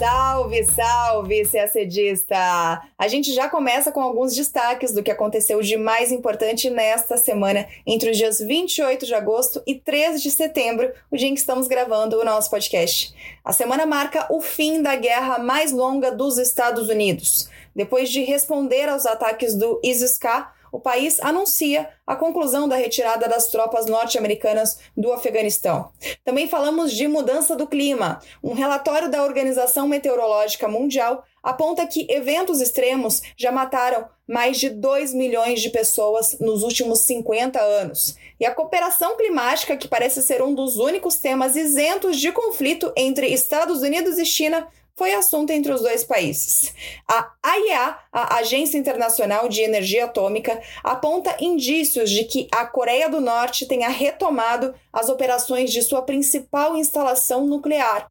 Salve, salve, CACDista! A gente já começa com alguns destaques do que aconteceu de mais importante nesta semana, entre os dias 28 de agosto e 13 de setembro, o dia em que estamos gravando o nosso podcast. A semana marca o fim da guerra mais longa dos Estados Unidos. Depois de responder aos ataques do ISIS-K, o país anuncia a conclusão da retirada das tropas norte-americanas do Afeganistão. Também falamos de mudança do clima. Um relatório da Organização Meteorológica Mundial aponta que eventos extremos já mataram mais de 2 milhões de pessoas nos últimos 50 anos. E a cooperação climática, que parece ser um dos únicos temas isentos de conflito entre Estados Unidos e China, foi assunto entre os dois países. A AIEA, a Agência Internacional de Energia Atômica, aponta indícios de que a Coreia do Norte tenha retomado as operações de sua principal instalação nuclear.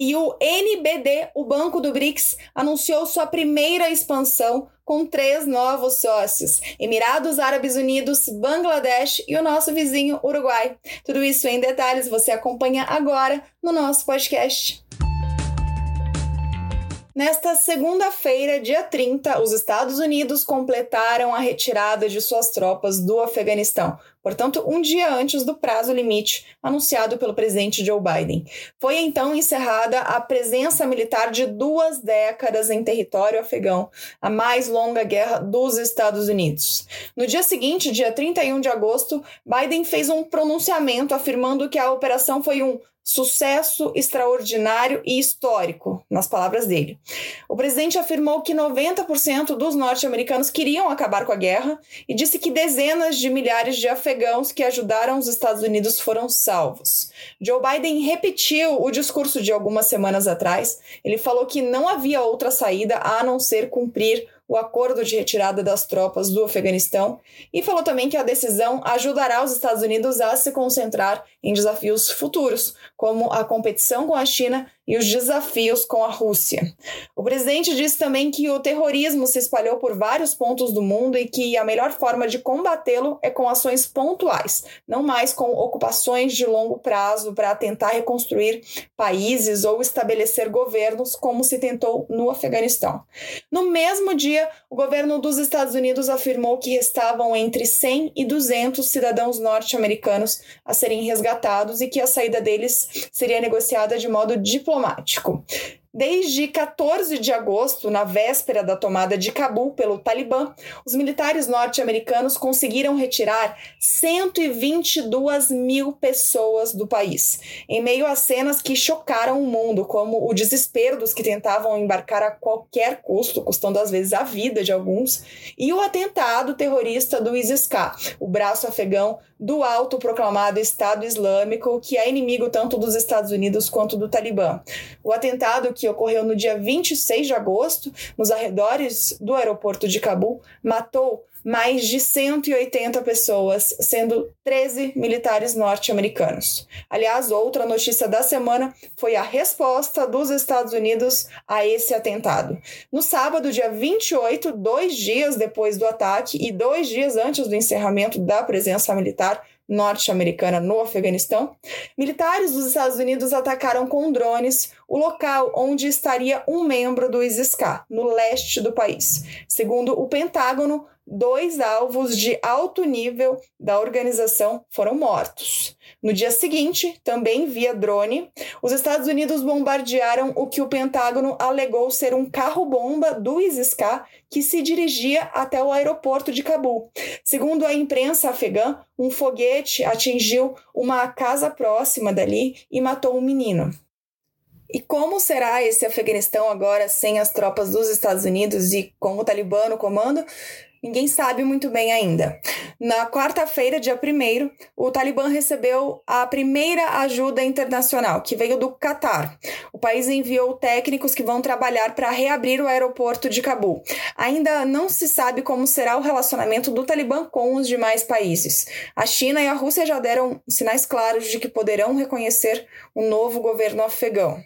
E o NBD, o Banco do BRICS, anunciou sua primeira expansão com três novos sócios: Emirados Árabes Unidos, Bangladesh e o nosso vizinho Uruguai. Tudo isso em detalhes você acompanha agora no nosso podcast. Nesta segunda-feira, dia 30, os Estados Unidos completaram a retirada de suas tropas do Afeganistão, portanto, um dia antes do prazo limite anunciado pelo presidente Joe Biden. Foi então encerrada a presença militar de duas décadas em território afegão, a mais longa guerra dos Estados Unidos. No dia seguinte, dia 31 de agosto, Biden fez um pronunciamento afirmando que a operação foi um sucesso extraordinário e histórico, nas palavras dele. O presidente afirmou que 90% dos norte-americanos queriam acabar com a guerra e disse que dezenas de milhares de afegãos que ajudaram os Estados Unidos foram salvos. Joe Biden repetiu o discurso de algumas semanas atrás. Ele falou que não havia outra saída a não ser cumprir o acordo de retirada das tropas do Afeganistão e falou também que a decisão ajudará os Estados Unidos a se concentrar em desafios futuros, como a competição com a China e os desafios com a Rússia. O presidente disse também que o terrorismo se espalhou por vários pontos do mundo e que a melhor forma de combatê-lo é com ações pontuais, não mais com ocupações de longo prazo para tentar reconstruir países ou estabelecer governos, como se tentou no Afeganistão. No mesmo dia, o governo dos Estados Unidos afirmou que restavam entre 100 e 200 cidadãos norte-americanos a serem resgatados e que a saída deles seria negociada de modo diplomático diplomático. Desde 14 de agosto, na véspera da tomada de Cabul pelo Talibã, os militares norte-americanos conseguiram retirar 122 mil pessoas do país, em meio a cenas que chocaram o mundo, como o desespero dos que tentavam embarcar a qualquer custo, custando às vezes a vida de alguns, e o atentado terrorista do ISIS-K, o braço afegão do autoproclamado Estado Islâmico, que é inimigo tanto dos Estados Unidos quanto do Talibã. O atentado que ocorreu no dia 26 de agosto, nos arredores do aeroporto de Cabul, matou mais de 180 pessoas, sendo 13 militares norte-americanos. Aliás, outra notícia da semana foi a resposta dos Estados Unidos a esse atentado. No sábado, dia 28, dois dias depois do ataque e dois dias antes do encerramento da presença militar norte-americana no Afeganistão, militares dos Estados Unidos atacaram com drones o local onde estaria um membro do ISIS-K, no leste do país. Segundo o Pentágono, dois alvos de alto nível da organização foram mortos. No dia seguinte, também via drone, os Estados Unidos bombardearam o que o Pentágono alegou ser um carro-bomba do ISIS-K que se dirigia até o aeroporto de Cabul. Segundo a imprensa afegã, um foguete atingiu uma casa próxima dali e matou um menino. E como será esse Afeganistão agora sem as tropas dos Estados Unidos e com o Talibã no comando? Ninguém sabe muito bem ainda. Na quarta-feira, dia 1, o Talibã recebeu a primeira ajuda internacional, que veio do Catar. O país enviou técnicos que vão trabalhar para reabrir o aeroporto de Cabul. Ainda não se sabe como será o relacionamento do Talibã com os demais países. A China e a Rússia já deram sinais claros de que poderão reconhecer o um novo governo afegão.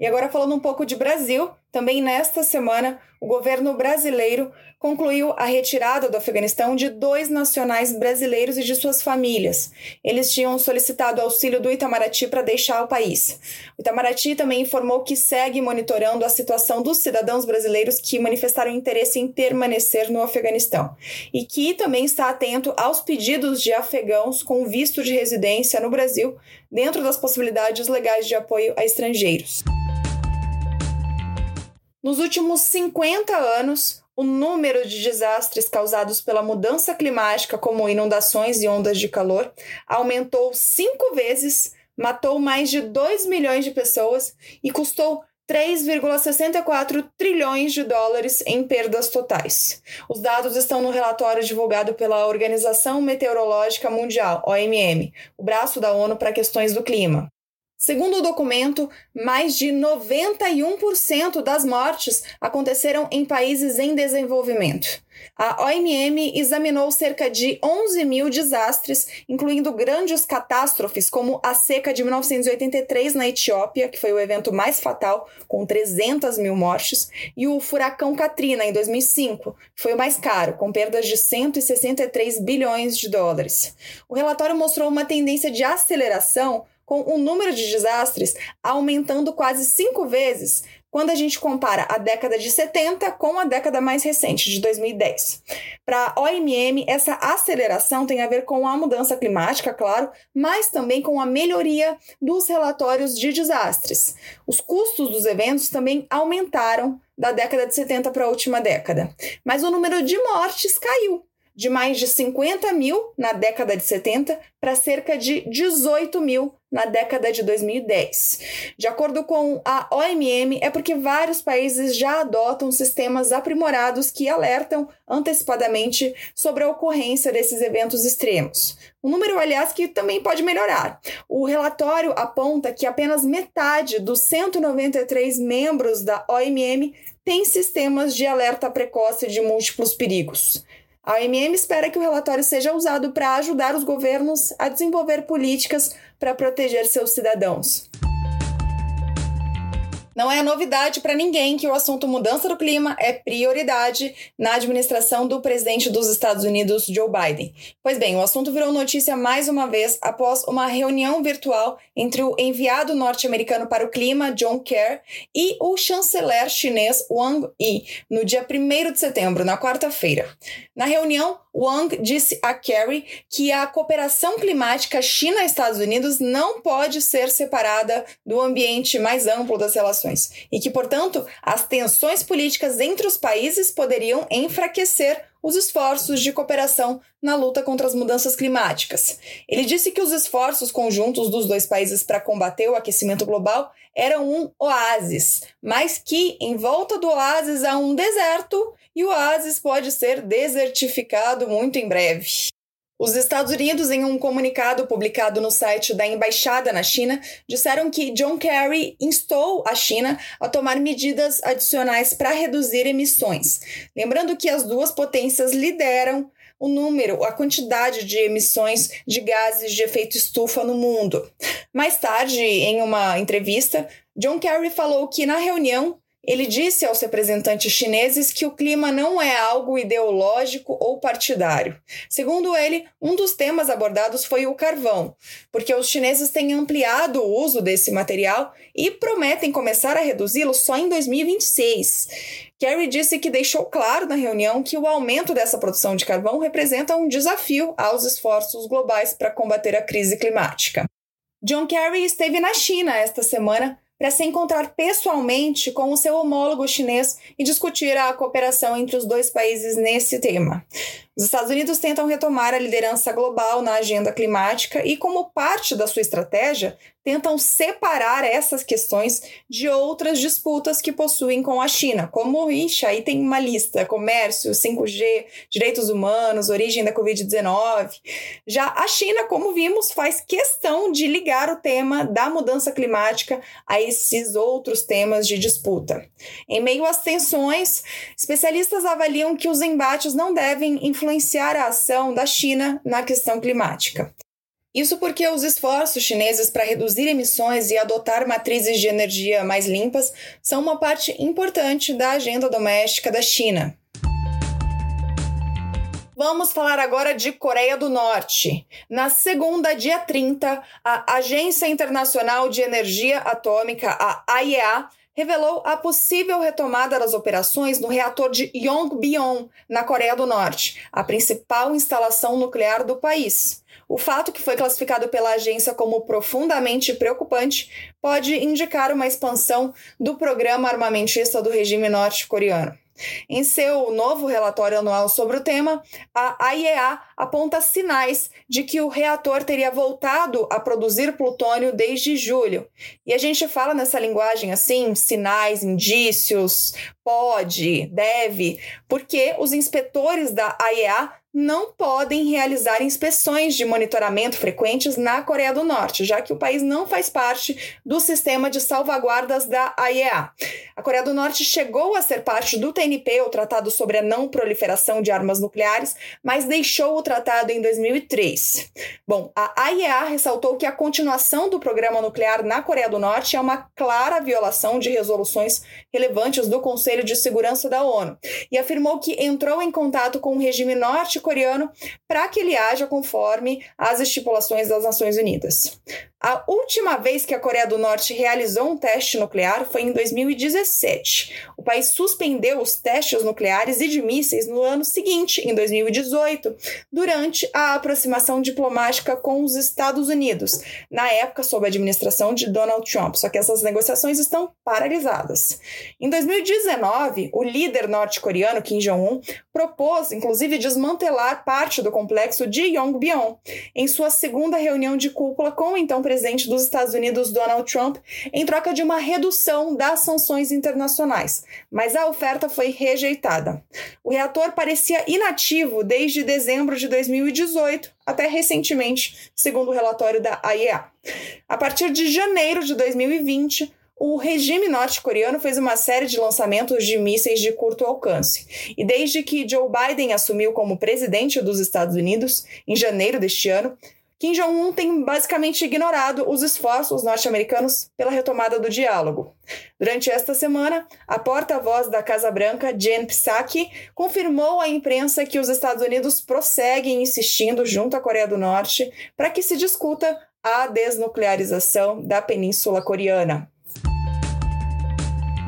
E agora falando um pouco de Brasil, também nesta semana, o governo brasileiro concluiu a retirada do Afeganistão de dois nacionais brasileiros e de suas famílias. Eles tinham solicitado auxílio do Itamaraty para deixar o país. O Itamaraty também informou que segue monitorando a situação dos cidadãos brasileiros que manifestaram interesse em permanecer no Afeganistão e que também está atento aos pedidos de afegãos com visto de residência no Brasil, dentro das possibilidades legais de apoio a estrangeiros. Nos últimos 50 anos, o número de desastres causados pela mudança climática, como inundações e ondas de calor, aumentou cinco vezes, matou mais de 2 milhões de pessoas e custou 3,64 trilhões de dólares em perdas totais. Os dados estão no relatório divulgado pela Organização Meteorológica Mundial, OMM, o braço da ONU para questões do clima. Segundo o documento, mais de 91% das mortes aconteceram em países em desenvolvimento. A OMM examinou cerca de 11 mil desastres, incluindo grandes catástrofes como a seca de 1983 na Etiópia, que foi o evento mais fatal, com 300 mil mortes, e o furacão Katrina, em 2005, que foi o mais caro, com perdas de 163 bilhões de dólares. O relatório mostrou uma tendência de aceleração com o número de desastres aumentando quase cinco vezes quando a gente compara a década de 70 com a década mais recente, de 2010. Para a OMM, essa aceleração tem a ver com a mudança climática, claro, mas também com a melhoria dos relatórios de desastres. Os custos dos eventos também aumentaram da década de 70 para a última década, mas o número de mortes caiu de mais de 50 mil na década de 70 para cerca de 18 mil na década de 2010. De acordo com a OMM, é porque vários países já adotam sistemas aprimorados que alertam antecipadamente sobre a ocorrência desses eventos extremos. Um número, aliás, que também pode melhorar. O relatório aponta que apenas metade dos 193 membros da OMM tem sistemas de alerta precoce de múltiplos perigos. A OMM espera que o relatório seja usado para ajudar os governos a desenvolver políticas para proteger seus cidadãos. Não é novidade para ninguém que o assunto mudança do clima é prioridade na administração do presidente dos Estados Unidos, Joe Biden. Pois bem, o assunto virou notícia mais uma vez após uma reunião virtual entre o enviado norte-americano para o clima, John Kerry, e o chanceler chinês Wang Yi, no dia 1 de setembro, na quarta-feira. Na reunião, Wang disse a Kerry que a cooperação climática China-Estados Unidos não pode ser separada do ambiente mais amplo das relações e que, portanto, as tensões políticas entre os países poderiam enfraquecer os esforços de cooperação na luta contra as mudanças climáticas. Ele disse que os esforços conjuntos dos dois países para combater o aquecimento global eram um oásis, mas que em volta do oásis há um deserto e o oásis pode ser desertificado muito em breve. Os Estados Unidos, em um comunicado publicado no site da Embaixada na China, disseram que John Kerry instou a China a tomar medidas adicionais para reduzir emissões. Lembrando que as duas potências lideram o número, a quantidade de emissões de gases de efeito estufa no mundo. Mais tarde, em uma entrevista, John Kerry falou que na reunião ele disse aos representantes chineses que o clima não é algo ideológico ou partidário. Segundo ele, um dos temas abordados foi o carvão, porque os chineses têm ampliado o uso desse material e prometem começar a reduzi-lo só em 2026. Kerry disse que deixou claro na reunião que o aumento dessa produção de carvão representa um desafio aos esforços globais para combater a crise climática. John Kerry esteve na China esta semana para se encontrar pessoalmente com o seu homólogo chinês e discutir a cooperação entre os dois países nesse tema. Os Estados Unidos tentam retomar a liderança global na agenda climática e, como parte da sua estratégia, tentam separar essas questões de outras disputas que possuem com a China, como, ixi, aí tem uma lista: comércio, 5G, direitos humanos, origem da Covid-19. Já a China, como vimos, faz questão de ligar o tema da mudança climática a esses outros temas de disputa. Em meio às tensões, especialistas avaliam que os embates não devem influenciar a ação da China na questão climática. Isso porque os esforços chineses para reduzir emissões e adotar matrizes de energia mais limpas são uma parte importante da agenda doméstica da China. Vamos falar agora de Coreia do Norte. Na segunda, dia 30, a Agência Internacional de Energia Atômica, a AIEA, revelou a possível retomada das operações no reator de Yongbyon, na Coreia do Norte, a principal instalação nuclear do país. O fato que foi classificado pela agência como profundamente preocupante pode indicar uma expansão do programa armamentista do regime norte-coreano. Em seu novo relatório anual sobre o tema, a IEA aponta sinais de que o reator teria voltado a produzir plutônio desde julho. E a gente fala nessa linguagem assim, sinais, indícios, pode, deve, porque os inspetores da IEA não podem realizar inspeções de monitoramento frequentes na Coreia do Norte, já que o país não faz parte do sistema de salvaguardas da AIEA. A Coreia do Norte chegou a ser parte do TNP, o Tratado sobre a Não Proliferação de Armas Nucleares, mas deixou o tratado em 2003. Bom, a AIEA ressaltou que a continuação do programa nuclear na Coreia do Norte é uma clara violação de resoluções relevantes do Conselho de Segurança da ONU e afirmou que entrou em contato com o regime norte coreano para que ele haja conforme as estipulações das Nações Unidas. A última vez que a Coreia do Norte realizou um teste nuclear foi em 2017. O país suspendeu os testes nucleares e de mísseis no ano seguinte, em 2018, durante a aproximação diplomática com os Estados Unidos, na época sob a administração de Donald Trump. Só que essas negociações estão paralisadas. Em 2019, o líder norte-coreano Kim Jong-un propôs, inclusive, desmantelar parte do complexo de Yongbyon em sua segunda reunião de cúpula com o então presidente dos Estados Unidos, Donald Trump, em troca de uma redução das sanções internacionais, mas a oferta foi rejeitada. O reator parecia inativo desde dezembro de 2018 até recentemente, segundo o relatório da AIEA. A partir de janeiro de 2020, o regime norte-coreano fez uma série de lançamentos de mísseis de curto alcance. E desde que Joe Biden assumiu como presidente dos Estados Unidos, em janeiro deste ano, Kim Jong-un tem basicamente ignorado os esforços norte-americanos pela retomada do diálogo. Durante esta semana, a porta-voz da Casa Branca, Jen Psaki, confirmou à imprensa que os Estados Unidos prosseguem insistindo junto à Coreia do Norte para que se discuta a desnuclearização da Península Coreana.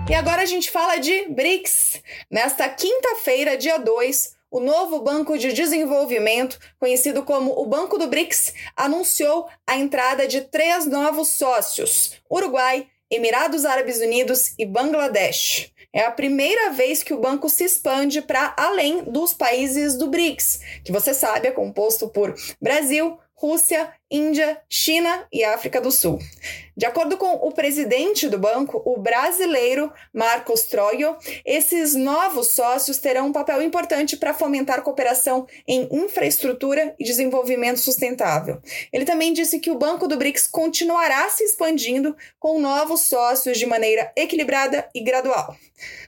E agora a gente fala de BRICS. Nesta quinta-feira, dia 2, o novo Banco de Desenvolvimento, conhecido como o Banco do BRICS, anunciou a entrada de três novos sócios: Uruguai, Emirados Árabes Unidos e Bangladesh. É a primeira vez que o banco se expande para além dos países do BRICS, que você sabe é composto por Brasil, Rússia, Índia, China e África do Sul. De acordo com o presidente do banco, o brasileiro Marcos Troio, esses novos sócios terão um papel importante para fomentar cooperação em infraestrutura e desenvolvimento sustentável. Ele também disse que o Banco do BRICS continuará se expandindo com novos sócios de maneira equilibrada e gradual.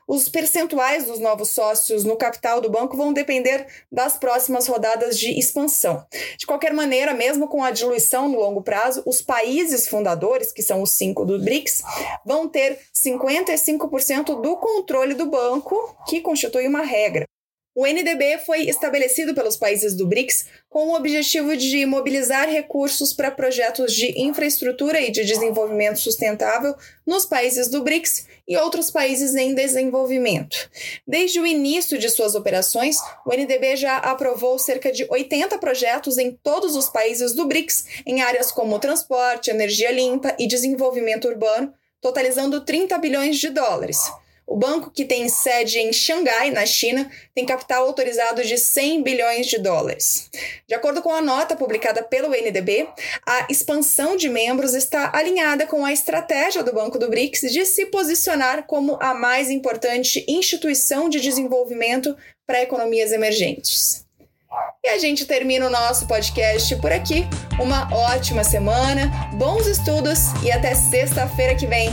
Os percentuais dos novos sócios no capital do banco vão depender das próximas rodadas de expansão. De qualquer maneira, mesmo com a diluição no longo prazo, os países fundadores, que são os cinco do BRICS, vão ter 55% do controle do banco, que constitui uma regra. O NDB foi estabelecido pelos países do BRICS com o objetivo de mobilizar recursos para projetos de infraestrutura e de desenvolvimento sustentável nos países do BRICS e outros países em desenvolvimento. Desde o início de suas operações, o NDB já aprovou cerca de 80 projetos em todos os países do BRICS em áreas como transporte, energia limpa e desenvolvimento urbano, totalizando 30 bilhões de dólares. O banco, que tem sede em Xangai, na China, tem capital autorizado de 100 bilhões de dólares. De acordo com a nota publicada pelo NDB, a expansão de membros está alinhada com a estratégia do Banco do BRICS de se posicionar como a mais importante instituição de desenvolvimento para economias emergentes. E a gente termina o nosso podcast por aqui. Uma ótima semana, bons estudos e até sexta-feira que vem.